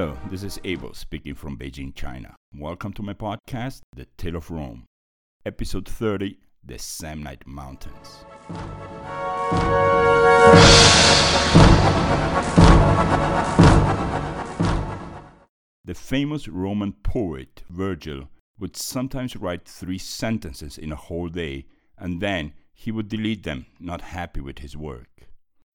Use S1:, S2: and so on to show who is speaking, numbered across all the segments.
S1: Hello, this is Abel speaking from Beijing, China. Welcome to my podcast, The Tale of Rome, episode 30 The Samnite Mountains. The famous Roman poet Virgil would sometimes write three sentences in a whole day and then he would delete them, not happy with his work.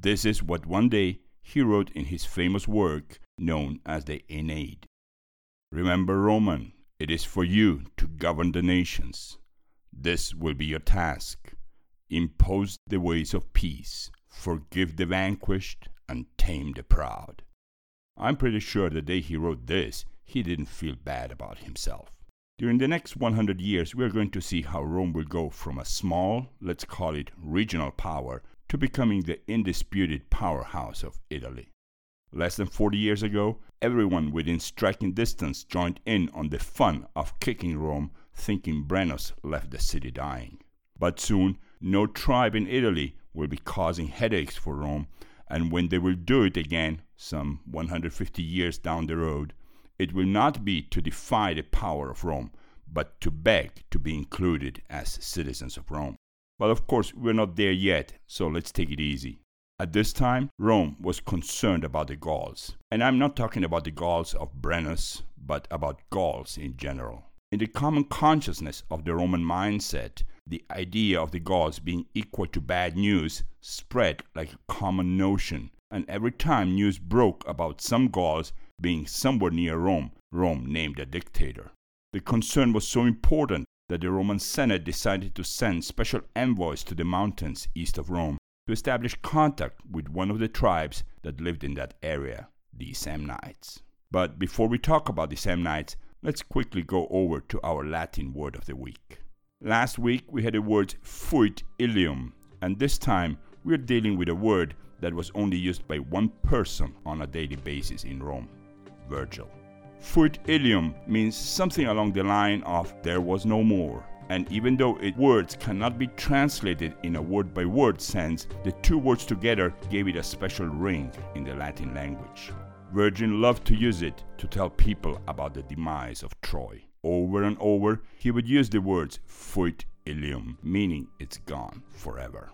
S1: This is what one day he wrote in his famous work known as the Aeneid. Remember, Roman, it is for you to govern the nations. This will be your task. Impose the ways of peace, forgive the vanquished, and tame the proud. I'm pretty sure the day he wrote this, he didn't feel bad about himself. During the next 100 years, we are going to see how Rome will go from a small, let's call it regional power, to becoming the undisputed powerhouse of Italy. Less than 40 years ago, everyone within striking distance joined in on the fun of kicking Rome, thinking Brennus left the city dying. But soon, no tribe in Italy will be causing headaches for Rome, and when they will do it again, some 150 years down the road, it will not be to defy the power of Rome, but to beg to be included as citizens of Rome. But of course, we're not there yet, so let's take it easy. At this time, Rome was concerned about the Gauls. And I'm not talking about the Gauls of Brennus, but about Gauls in general. In the common consciousness of the Roman mindset, the idea of the Gauls being equal to bad news spread like a common notion, and every time news broke about some Gauls being somewhere near Rome, Rome named a dictator. The concern was so important that the Roman Senate decided to send special envoys to the mountains east of Rome to establish contact with one of the tribes that lived in that area, the Samnites. But before we talk about the Samnites, let's quickly go over to our Latin word of the week. Last week we had the word fuit ilium, and this time we're dealing with a word that was only used by one person on a daily basis in Rome Virgil. Fuit ilium means something along the line of there was no more. And even though its words cannot be translated in a word by word sense, the two words together gave it a special ring in the Latin language. Virgil loved to use it to tell people about the demise of Troy. Over and over, he would use the words fuit ilium, meaning it's gone forever.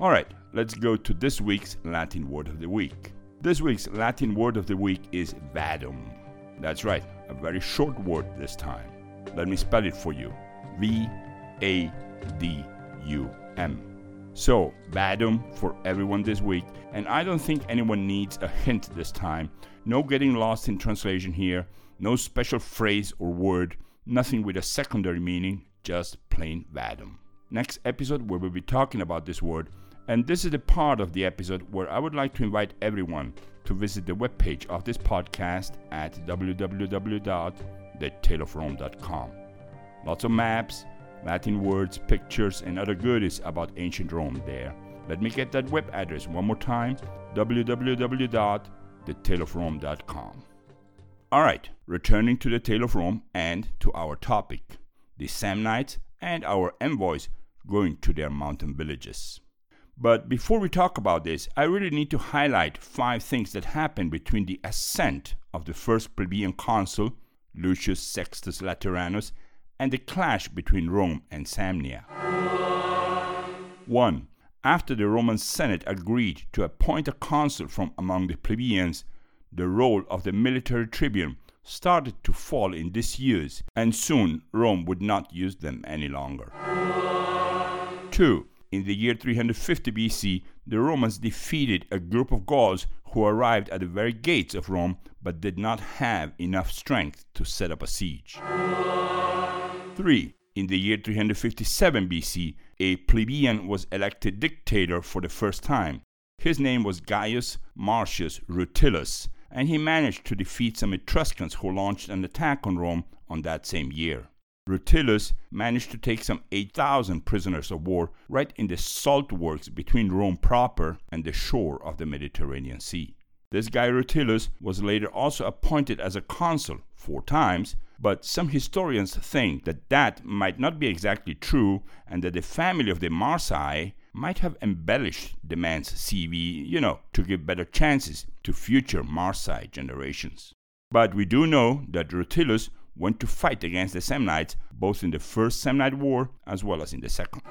S1: Alright, let's go to this week's Latin word of the week. This week's Latin word of the week is vadum. That's right, a very short word this time. Let me spell it for you V A D U M. So, Vadum for everyone this week, and I don't think anyone needs a hint this time. No getting lost in translation here, no special phrase or word, nothing with a secondary meaning, just plain Vadum. Next episode, we will be talking about this word, and this is the part of the episode where I would like to invite everyone to visit the webpage of this podcast at www.thetaleofrome.com. Lots of maps, Latin words, pictures, and other goodies about ancient Rome there. Let me get that web address one more time www.thetaleofrome.com. Alright, returning to the Tale of Rome and to our topic the Samnites and our envoys going to their mountain villages. But before we talk about this, I really need to highlight five things that happened between the ascent of the first plebeian consul, Lucius Sextus Lateranus, and the clash between Rome and Samnia. 1. After the Roman Senate agreed to appoint a consul from among the plebeians, the role of the military tribune started to fall in disuse, and soon Rome would not use them any longer. 2. In the year 350 BC, the Romans defeated a group of Gauls who arrived at the very gates of Rome but did not have enough strength to set up a siege. 3. In the year 357 BC, a plebeian was elected dictator for the first time. His name was Gaius Marcius Rutilus, and he managed to defeat some Etruscans who launched an attack on Rome on that same year. Rutilus managed to take some 8,000 prisoners of war right in the salt works between Rome proper and the shore of the Mediterranean Sea. This guy Rutilus was later also appointed as a consul four times, but some historians think that that might not be exactly true and that the family of the Marsi might have embellished the man's CV, you know, to give better chances to future Marsi generations. But we do know that Rutilius went to fight against the Samnites both in the First Samnite War as well as in the Second.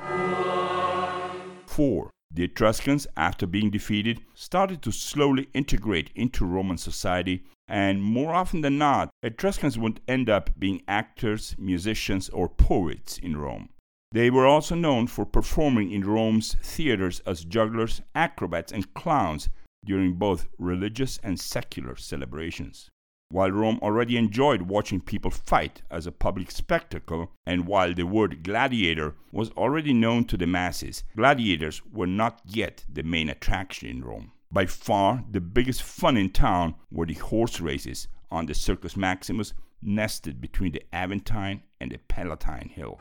S1: 4. The Etruscans, after being defeated, started to slowly integrate into Roman society, and more often than not, Etruscans would end up being actors, musicians, or poets in Rome. They were also known for performing in Rome's theaters as jugglers, acrobats, and clowns during both religious and secular celebrations. While Rome already enjoyed watching people fight as a public spectacle, and while the word gladiator was already known to the masses, gladiators were not yet the main attraction in Rome. By far, the biggest fun in town were the horse races on the Circus Maximus, nested between the Aventine and the Palatine Hill.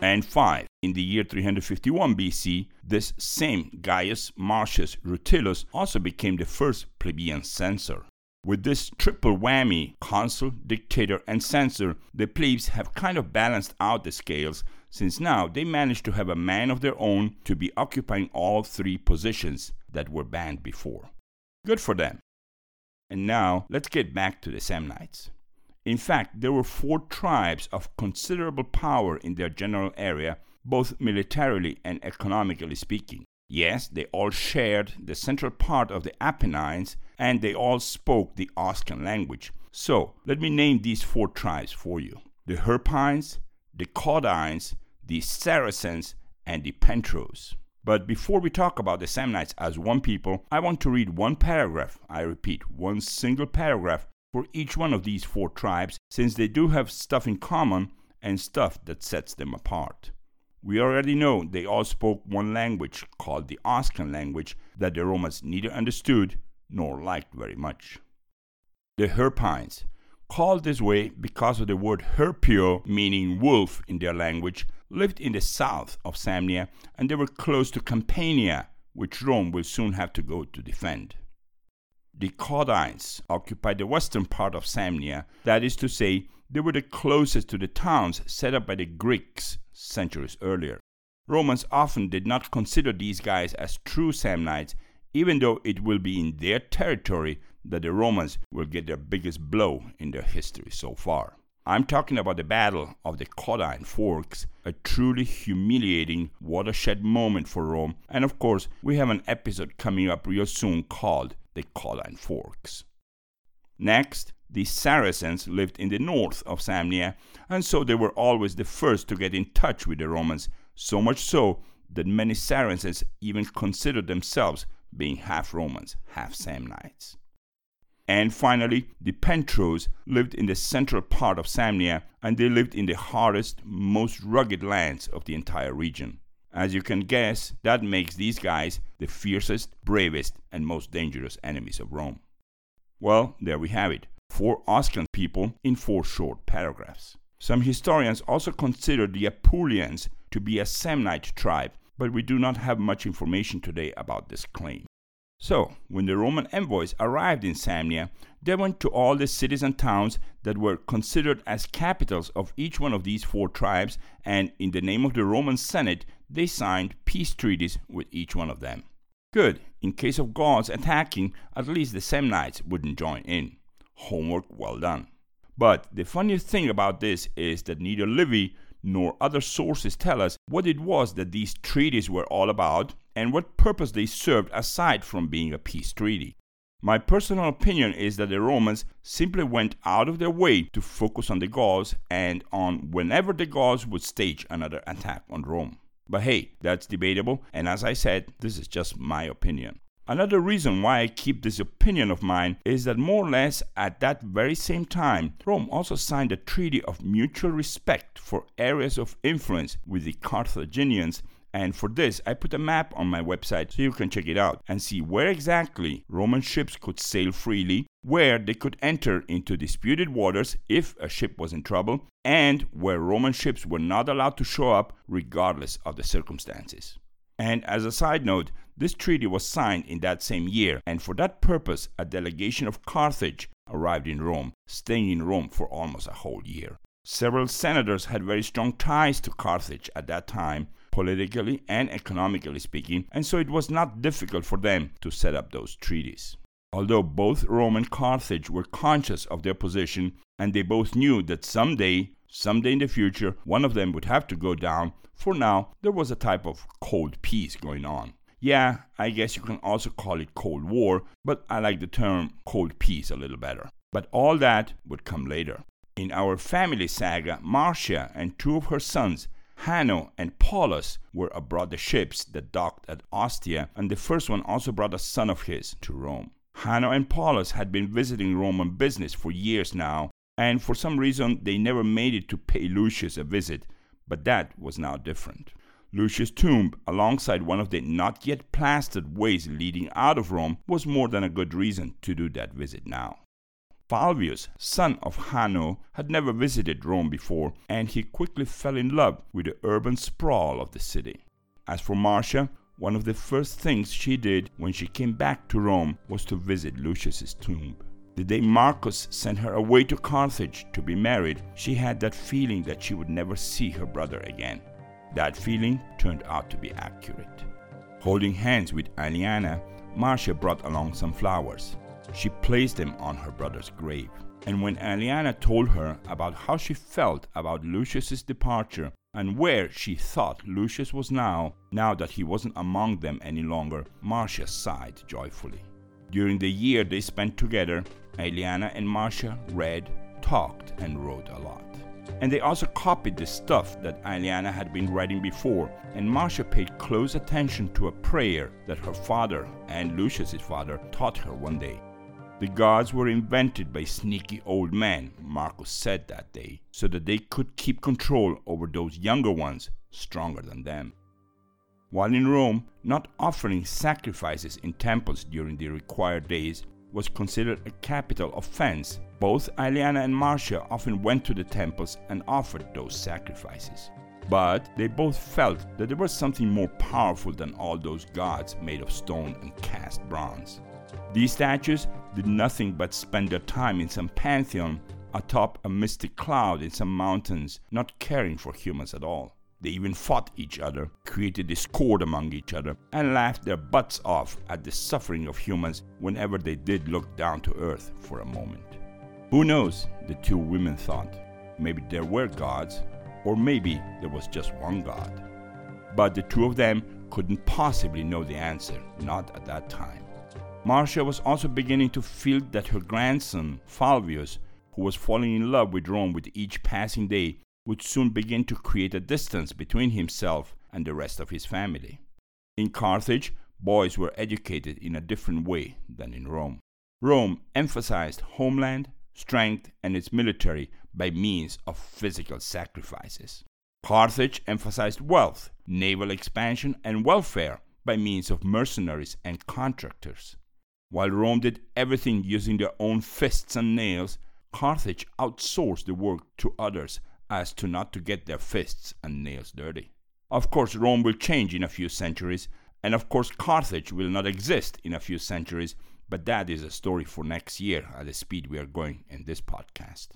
S1: And 5. In the year 351 BC, this same Gaius Marcius Rutilius also became the first plebeian censor. With this triple whammy, consul, dictator, and censor, the plebes have kind of balanced out the scales since now they manage to have a man of their own to be occupying all three positions that were banned before. Good for them. And now let's get back to the Samnites. In fact, there were four tribes of considerable power in their general area, both militarily and economically speaking. Yes, they all shared the central part of the Apennines and they all spoke the Oscan language. So, let me name these four tribes for you the Herpines, the Caudines, the Saracens, and the Pentros. But before we talk about the Samnites as one people, I want to read one paragraph, I repeat, one single paragraph for each one of these four tribes, since they do have stuff in common and stuff that sets them apart. We already know they all spoke one language called the Oscan language that the Romans neither understood nor liked very much. The Herpines, called this way because of the word herpio, meaning wolf in their language, lived in the south of Samnia and they were close to Campania, which Rome will soon have to go to defend. The Caudines occupied the western part of Samnia, that is to say, they were the closest to the towns set up by the Greeks centuries earlier. Romans often did not consider these guys as true Samnites, even though it will be in their territory that the Romans will get their biggest blow in their history so far. I'm talking about the Battle of the Caudine Forks, a truly humiliating watershed moment for Rome, and of course, we have an episode coming up real soon called the Caudine Forks. Next, the Saracens lived in the north of Samnia, and so they were always the first to get in touch with the Romans, so much so that many Saracens even considered themselves being half Romans, half Samnites. And finally, the Pentros lived in the central part of Samnia, and they lived in the hardest, most rugged lands of the entire region. As you can guess, that makes these guys the fiercest, bravest, and most dangerous enemies of Rome. Well, there we have it four Oscan people in four short paragraphs. Some historians also consider the Apulians to be a Samnite tribe, but we do not have much information today about this claim. So, when the Roman envoys arrived in Samnia, they went to all the cities and towns that were considered as capitals of each one of these four tribes, and in the name of the Roman Senate, they signed peace treaties with each one of them. Good, in case of Gauls attacking, at least the Samnites wouldn't join in homework well done. But the funniest thing about this is that neither Livy nor other sources tell us what it was that these treaties were all about and what purpose they served aside from being a peace treaty. My personal opinion is that the Romans simply went out of their way to focus on the Gauls and on whenever the Gauls would stage another attack on Rome. But hey, that's debatable, and as I said, this is just my opinion. Another reason why I keep this opinion of mine is that more or less at that very same time, Rome also signed a treaty of mutual respect for areas of influence with the Carthaginians and for this, I put a map on my website so you can check it out and see where exactly Roman ships could sail freely, where they could enter into disputed waters if a ship was in trouble, and where Roman ships were not allowed to show up regardless of the circumstances. And as a side note, this treaty was signed in that same year, and for that purpose, a delegation of Carthage arrived in Rome, staying in Rome for almost a whole year. Several senators had very strong ties to Carthage at that time, politically and economically speaking, and so it was not difficult for them to set up those treaties. Although both Rome and Carthage were conscious of their position, and they both knew that someday, someday in the future, one of them would have to go down, for now there was a type of cold peace going on. Yeah, I guess you can also call it Cold War, but I like the term Cold Peace a little better. But all that would come later. In our family saga, Marcia and two of her sons, Hanno and Paulus, were aboard the ships that docked at Ostia, and the first one also brought a son of his to Rome. Hanno and Paulus had been visiting Rome on business for years now, and for some reason they never made it to pay Lucius a visit, but that was now different. Lucius' tomb, alongside one of the not yet plastered ways leading out of Rome, was more than a good reason to do that visit now. Falvius, son of Hanno, had never visited Rome before, and he quickly fell in love with the urban sprawl of the city. As for Marcia, one of the first things she did when she came back to Rome was to visit Lucius's tomb. The day Marcus sent her away to Carthage to be married, she had that feeling that she would never see her brother again. That feeling turned out to be accurate. Holding hands with Aeliana, Marcia brought along some flowers. She placed them on her brother's grave. And when Aeliana told her about how she felt about Lucius's departure and where she thought Lucius was now, now that he wasn't among them any longer, Marcia sighed joyfully. During the year they spent together, Aeliana and Marcia read, talked, and wrote a lot. And they also copied the stuff that Aeliana had been writing before, and Marcia paid close attention to a prayer that her father and Lucius's father taught her one day. The gods were invented by sneaky old men, Marcus said that day, so that they could keep control over those younger ones stronger than them. While in Rome, not offering sacrifices in temples during the required days was considered a capital offense, both Aeliana and Marcia often went to the temples and offered those sacrifices. But they both felt that there was something more powerful than all those gods made of stone and cast bronze. These statues did nothing but spend their time in some pantheon atop a mystic cloud in some mountains, not caring for humans at all. They even fought each other, created discord among each other, and laughed their butts off at the suffering of humans whenever they did look down to earth for a moment. Who knows, the two women thought. Maybe there were gods, or maybe there was just one god. But the two of them couldn't possibly know the answer, not at that time. Marcia was also beginning to feel that her grandson, Falvius, who was falling in love with Rome with each passing day, would soon begin to create a distance between himself and the rest of his family. In Carthage, boys were educated in a different way than in Rome. Rome emphasized homeland, strength, and its military by means of physical sacrifices. Carthage emphasized wealth, naval expansion, and welfare by means of mercenaries and contractors. While Rome did everything using their own fists and nails, Carthage outsourced the work to others as to not to get their fists and nails dirty. Of course, Rome will change in a few centuries, and of course, Carthage will not exist in a few centuries, but that is a story for next year at the speed we are going in this podcast.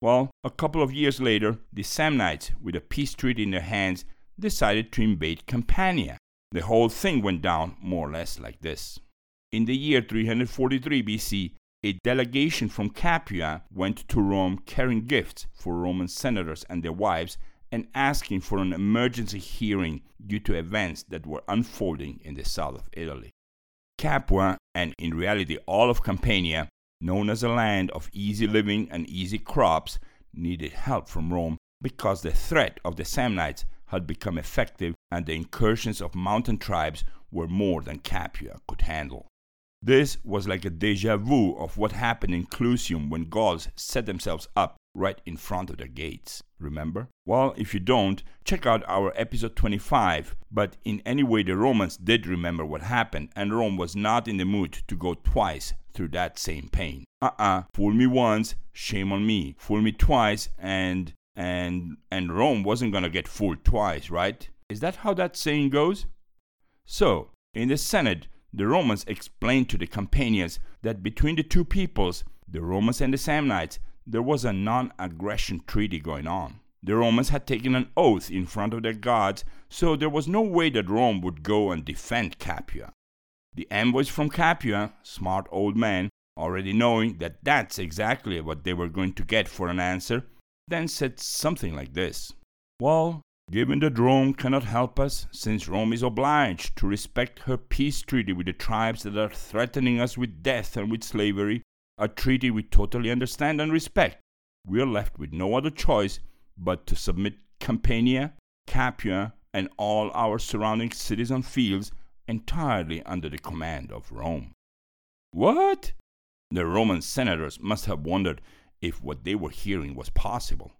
S1: Well, a couple of years later, the Samnites, with a peace treaty in their hands, decided to invade Campania. The whole thing went down more or less like this. In the year 343 BC, a delegation from Capua went to Rome carrying gifts for Roman senators and their wives and asking for an emergency hearing due to events that were unfolding in the south of Italy. Capua, and in reality all of Campania, known as a land of easy living and easy crops, needed help from Rome because the threat of the Samnites had become effective and the incursions of mountain tribes were more than Capua could handle. This was like a deja vu of what happened in Clusium when Gauls set themselves up right in front of their gates. Remember? Well, if you don't, check out our episode 25. But in any way, the Romans did remember what happened, and Rome was not in the mood to go twice through that same pain. Uh uh-uh. uh, fool me once, shame on me. Fool me twice, and and and Rome wasn't gonna get fooled twice, right? Is that how that saying goes? So, in the Senate, the Romans explained to the Campanians that between the two peoples, the Romans and the Samnites, there was a non aggression treaty going on. The Romans had taken an oath in front of their gods, so there was no way that Rome would go and defend Capua. The envoys from Capua, smart old men, already knowing that that's exactly what they were going to get for an answer, then said something like this Well, given that Rome cannot help us, since Rome is obliged to respect her peace treaty with the tribes that are threatening us with death and with slavery, a treaty we totally understand and respect, we are left with no other choice but to submit Campania, Capua, and all our surrounding cities and fields entirely under the command of Rome. What? The Roman senators must have wondered if what they were hearing was possible.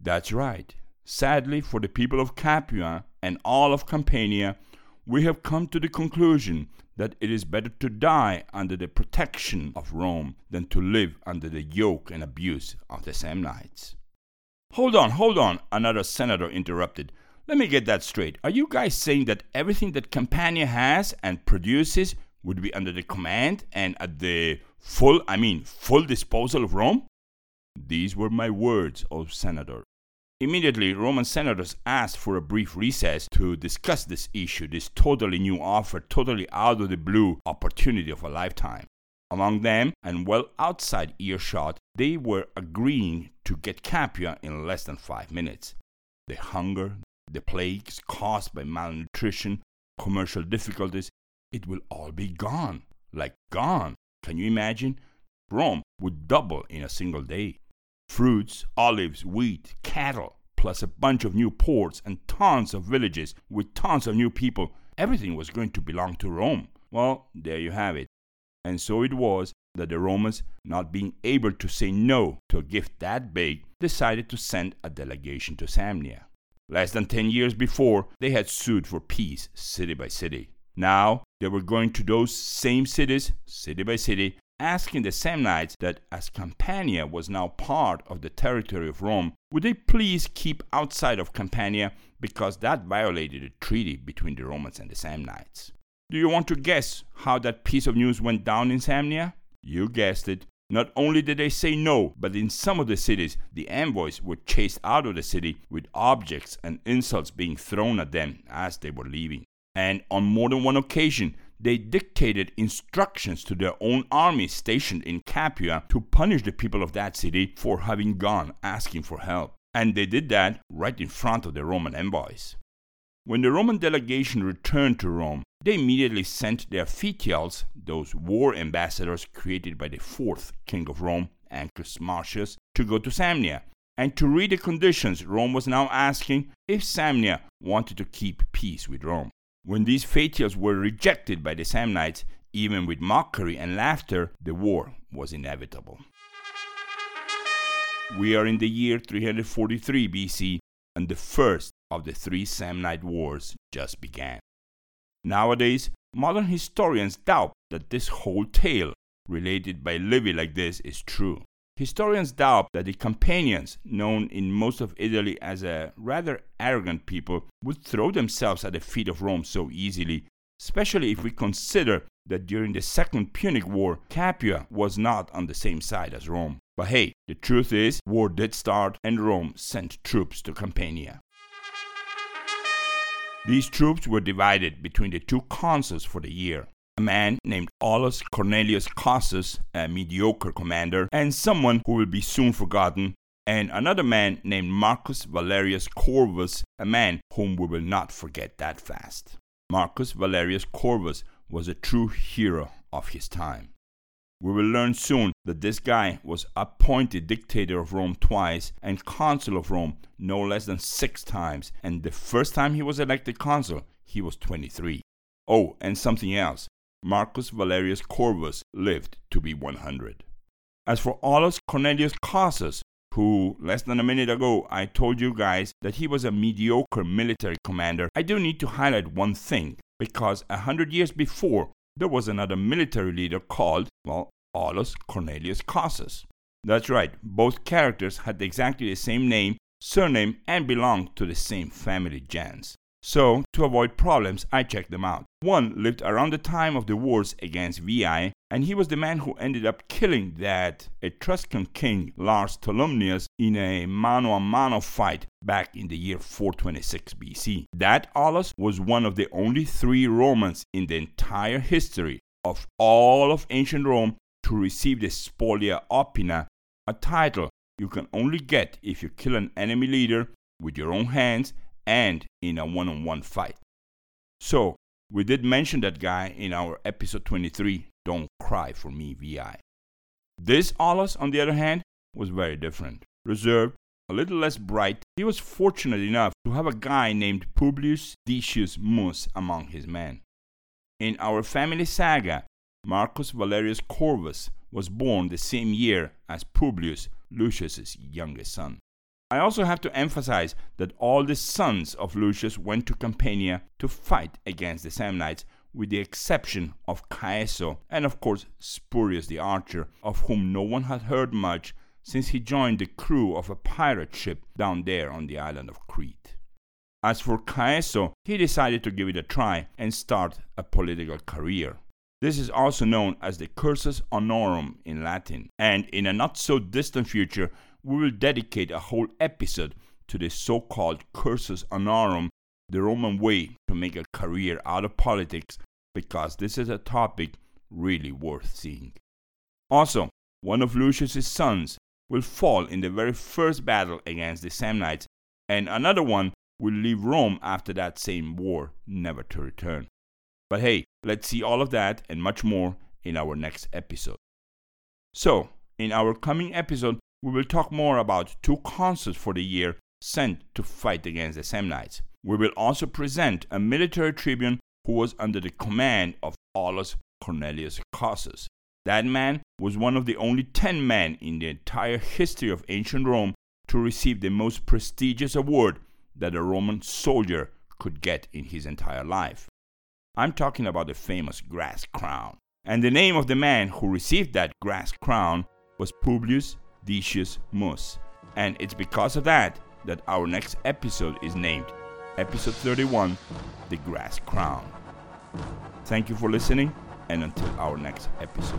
S1: That's right. Sadly, for the people of Capua and all of Campania, we have come to the conclusion that it is better to die under the protection of Rome than to live under the yoke and abuse of the Samnites. Hold on, hold on, another senator interrupted. Let me get that straight. Are you guys saying that everything that Campania has and produces would be under the command and at the full, I mean, full disposal of Rome? These were my words, O senator. Immediately, Roman senators asked for a brief recess to discuss this issue, this totally new offer, totally out of the blue opportunity of a lifetime. Among them, and well outside earshot, they were agreeing to get Capua in less than five minutes. The hunger, the plagues caused by malnutrition, commercial difficulties, it will all be gone. Like gone. Can you imagine? Rome would double in a single day fruits, olives, wheat, cattle, plus a bunch of new ports and tons of villages with tons of new people. Everything was going to belong to Rome. Well, there you have it. And so it was that the Romans, not being able to say no to a gift that big, decided to send a delegation to Samnia. Less than 10 years before, they had sued for peace city by city. Now, they were going to those same cities, city by city, asking the Samnites that as Campania was now part of the territory of Rome, would they please keep outside of Campania because that violated a treaty between the Romans and the Samnites. Do you want to guess how that piece of news went down in Samnia? You guessed it. Not only did they say no, but in some of the cities, the envoys were chased out of the city with objects and insults being thrown at them as they were leaving. And on more than one occasion, they dictated instructions to their own army stationed in Capua to punish the people of that city for having gone asking for help. And they did that right in front of the Roman envoys. When the Roman delegation returned to Rome, they immediately sent their fetiales, those war ambassadors created by the fourth king of Rome, Ancus Marcius, to go to Samnia and to read the conditions Rome was now asking if Samnia wanted to keep peace with Rome. When these fetiales were rejected by the Samnites, even with mockery and laughter, the war was inevitable. We are in the year 343 BC, and the first of the three Samnite wars just began. Nowadays, modern historians doubt that this whole tale, related by Livy like this, is true. Historians doubt that the Campanians, known in most of Italy as a rather arrogant people, would throw themselves at the feet of Rome so easily, especially if we consider that during the Second Punic War, Capua was not on the same side as Rome. But hey, the truth is, war did start and Rome sent troops to Campania. These troops were divided between the two consuls for the year a man named Aulus Cornelius Cossus, a mediocre commander, and someone who will be soon forgotten, and another man named Marcus Valerius Corvus, a man whom we will not forget that fast. Marcus Valerius Corvus was a true hero of his time. We will learn soon that this guy was appointed dictator of Rome twice and consul of Rome no less than six times, and the first time he was elected consul, he was 23. Oh, and something else. Marcus Valerius Corvus lived to be 100. As for Aulus Cornelius Cossus, who less than a minute ago I told you guys that he was a mediocre military commander, I do need to highlight one thing because a hundred years before there was another military leader called, well, Aulus Cornelius Cossus. That's right, both characters had exactly the same name, surname, and belonged to the same family gens. So, to avoid problems, I checked them out. One lived around the time of the wars against Veii, and he was the man who ended up killing that Etruscan king Lars Tolumnius in a mano a mano fight back in the year 426 BC. That Aulus was one of the only three Romans in the entire history of all of ancient Rome to receive the Spolia opima, a title you can only get if you kill an enemy leader with your own hands and in a one on one fight. So, we did mention that guy in our episode 23, Don't Cry for Me Veii. This Aulus, on the other hand, was very different. Reserved, a little less bright, he was fortunate enough to have a guy named Publius Decius Mus among his men. In our family saga, Marcus Valerius Corvus was born the same year as Publius, Lucius's youngest son. I also have to emphasize that all the sons of Lucius went to Campania to fight against the Samnites, with the exception of Caeso and, of course, Spurius the archer, of whom no one had heard much since he joined the crew of a pirate ship down there on the island of Crete. As for Caeso, he decided to give it a try and start a political career. This is also known as the cursus honorum in Latin, and in a not so distant future, we will dedicate a whole episode to the so called cursus honorum, the Roman way to make a career out of politics, because this is a topic really worth seeing. Also, one of Lucius's sons will fall in the very first battle against the Samnites, and another one will leave Rome after that same war, never to return. But hey, let's see all of that and much more in our next episode. So, in our coming episode, we will talk more about two consuls for the year sent to fight against the Samnites. We will also present a military tribune who was under the command of Aulus Cornelius Cossus. That man was one of the only 10 men in the entire history of ancient Rome to receive the most prestigious award that a Roman soldier could get in his entire life. I'm talking about the famous grass crown. And the name of the man who received that grass crown was Publius Decius Mus. And it's because of that that our next episode is named Episode 31 The Grass Crown. Thank you for listening, and until our next episode.